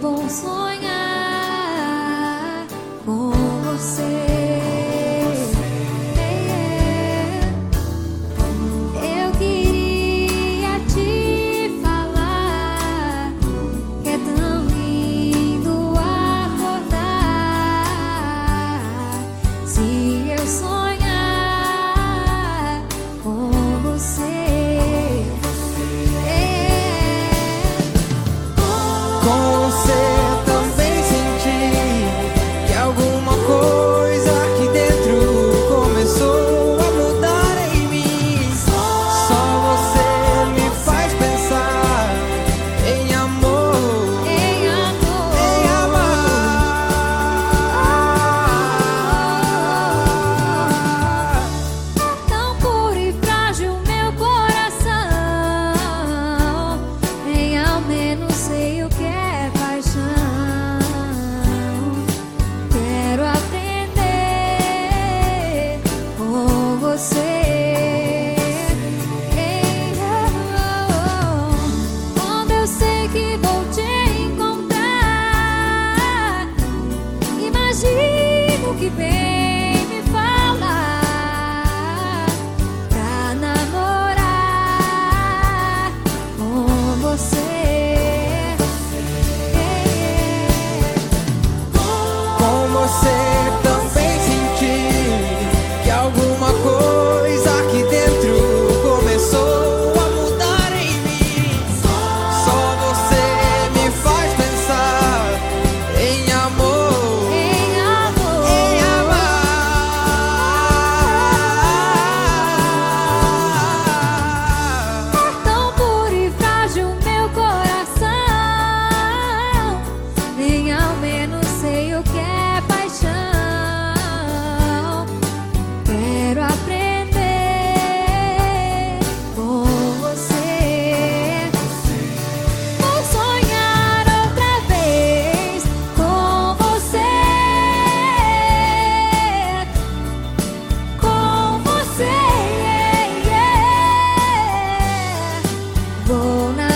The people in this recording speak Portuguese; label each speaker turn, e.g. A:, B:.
A: Bom sonhar com você. que vou te encontrar. Imagino que vem me falar pra namorar com você. É, é, é.
B: Com você.
A: won't I